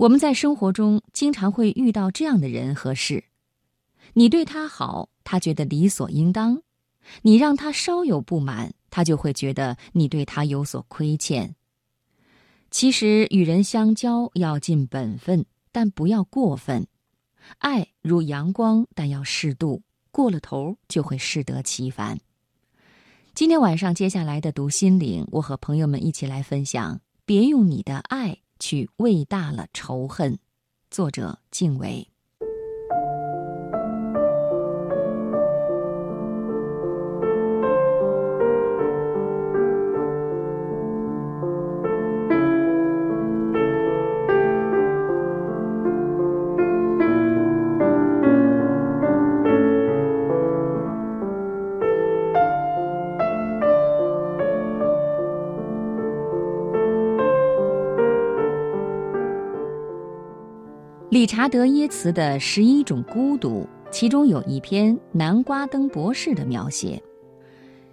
我们在生活中经常会遇到这样的人和事：你对他好，他觉得理所应当；你让他稍有不满，他就会觉得你对他有所亏欠。其实，与人相交要尽本分，但不要过分。爱如阳光，但要适度，过了头就会适得其反。今天晚上接下来的读心灵，我和朋友们一起来分享：别用你的爱去为大了仇恨。作者：敬畏。理查德·耶茨的《十一种孤独》，其中有一篇南瓜灯博士的描写：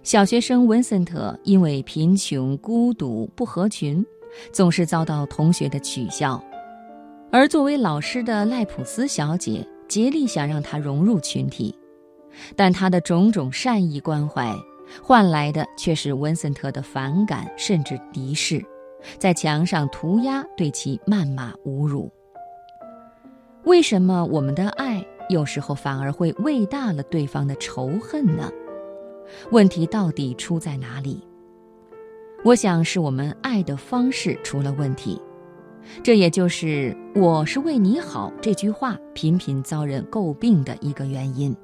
小学生文森特因为贫穷、孤独、不合群，总是遭到同学的取笑；而作为老师的赖普斯小姐竭力想让他融入群体，但她的种种善意关怀，换来的却是文森特的反感甚至敌视，在墙上涂鸦，对其谩骂侮辱。为什么我们的爱有时候反而会喂大了对方的仇恨呢？问题到底出在哪里？我想是我们爱的方式出了问题，这也就是“我是为你好”这句话频频遭人诟病的一个原因。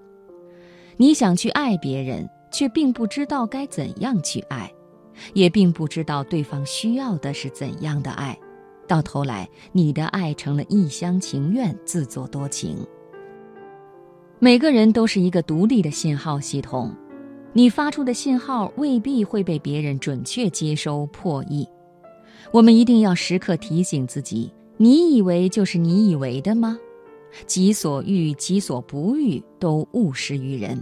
你想去爱别人，却并不知道该怎样去爱，也并不知道对方需要的是怎样的爱。到头来，你的爱成了一厢情愿、自作多情。每个人都是一个独立的信号系统，你发出的信号未必会被别人准确接收破译。我们一定要时刻提醒自己：你以为就是你以为的吗？己所欲，己所不欲，都勿施于人。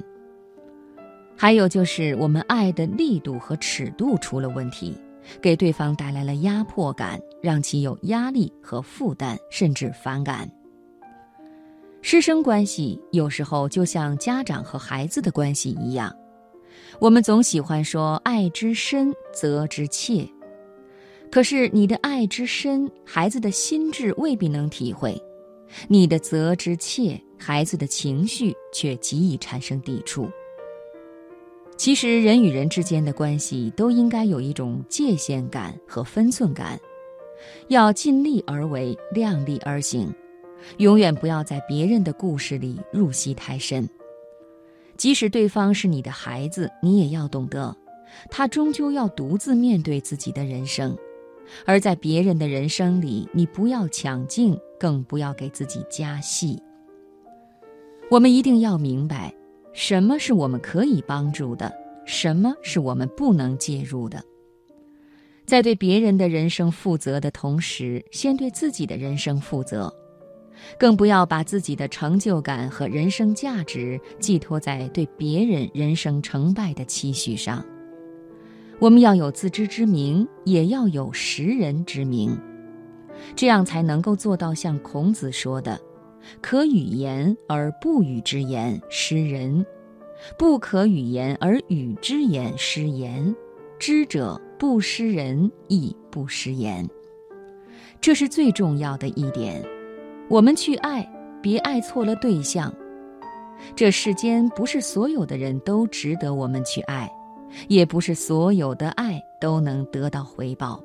还有就是，我们爱的力度和尺度出了问题。给对方带来了压迫感，让其有压力和负担，甚至反感。师生关系有时候就像家长和孩子的关系一样，我们总喜欢说“爱之深，责之切”，可是你的爱之深，孩子的心智未必能体会；你的责之切，孩子的情绪却极易产生抵触。其实，人与人之间的关系都应该有一种界限感和分寸感，要尽力而为，量力而行，永远不要在别人的故事里入戏太深。即使对方是你的孩子，你也要懂得，他终究要独自面对自己的人生，而在别人的人生里，你不要抢镜，更不要给自己加戏。我们一定要明白。什么是我们可以帮助的？什么是我们不能介入的？在对别人的人生负责的同时，先对自己的人生负责，更不要把自己的成就感和人生价值寄托在对别人人生成败的期许上。我们要有自知之明，也要有识人之明，这样才能够做到像孔子说的。可语言而不语之言失人，不可语言而语之言失言。知者不失人，亦不失言。这是最重要的一点。我们去爱，别爱错了对象。这世间不是所有的人都值得我们去爱，也不是所有的爱都能得到回报。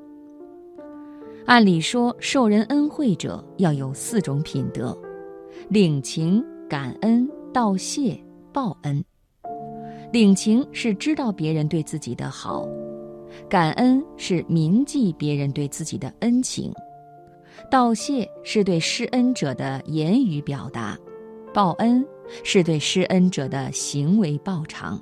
按理说，受人恩惠者要有四种品德。领情、感恩、道谢、报恩。领情是知道别人对自己的好，感恩是铭记别人对自己的恩情，道谢是对施恩者的言语表达，报恩是对施恩者的行为报偿。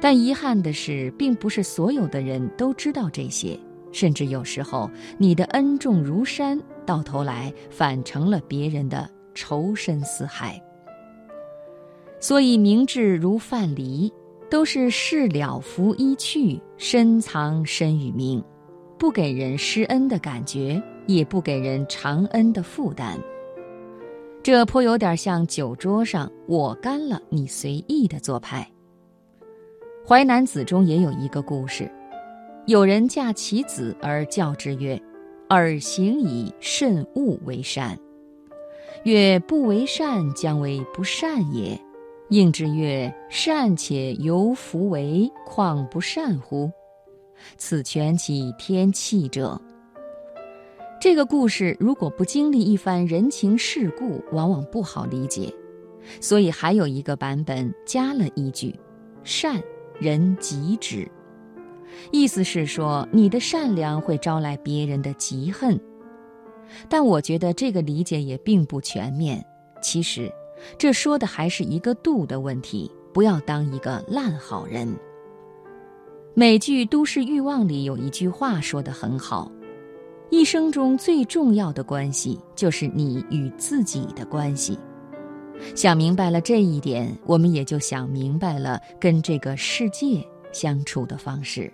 但遗憾的是，并不是所有的人都知道这些，甚至有时候你的恩重如山，到头来反成了别人的。仇深似海，所以明智如范蠡，都是事了拂衣去，深藏身与名，不给人施恩的感觉，也不给人长恩的负担。这颇有点像酒桌上我干了，你随意的做派。《淮南子》中也有一个故事，有人驾其子而教之曰：“尔行以慎勿为善。”曰：“不为善，将为不善也。”应之曰：“善且犹弗为，况不善乎？此全其天气者。”这个故事如果不经历一番人情世故，往往不好理解。所以还有一个版本加了一句：“善人极之。”意思是说你的善良会招来别人的嫉恨。但我觉得这个理解也并不全面。其实，这说的还是一个度的问题，不要当一个烂好人。美剧《都市欲望》里有一句话说得很好。一生中最重要的关系，就是你与自己的关系。想明白了这一点，我们也就想明白了跟这个世界相处的方式。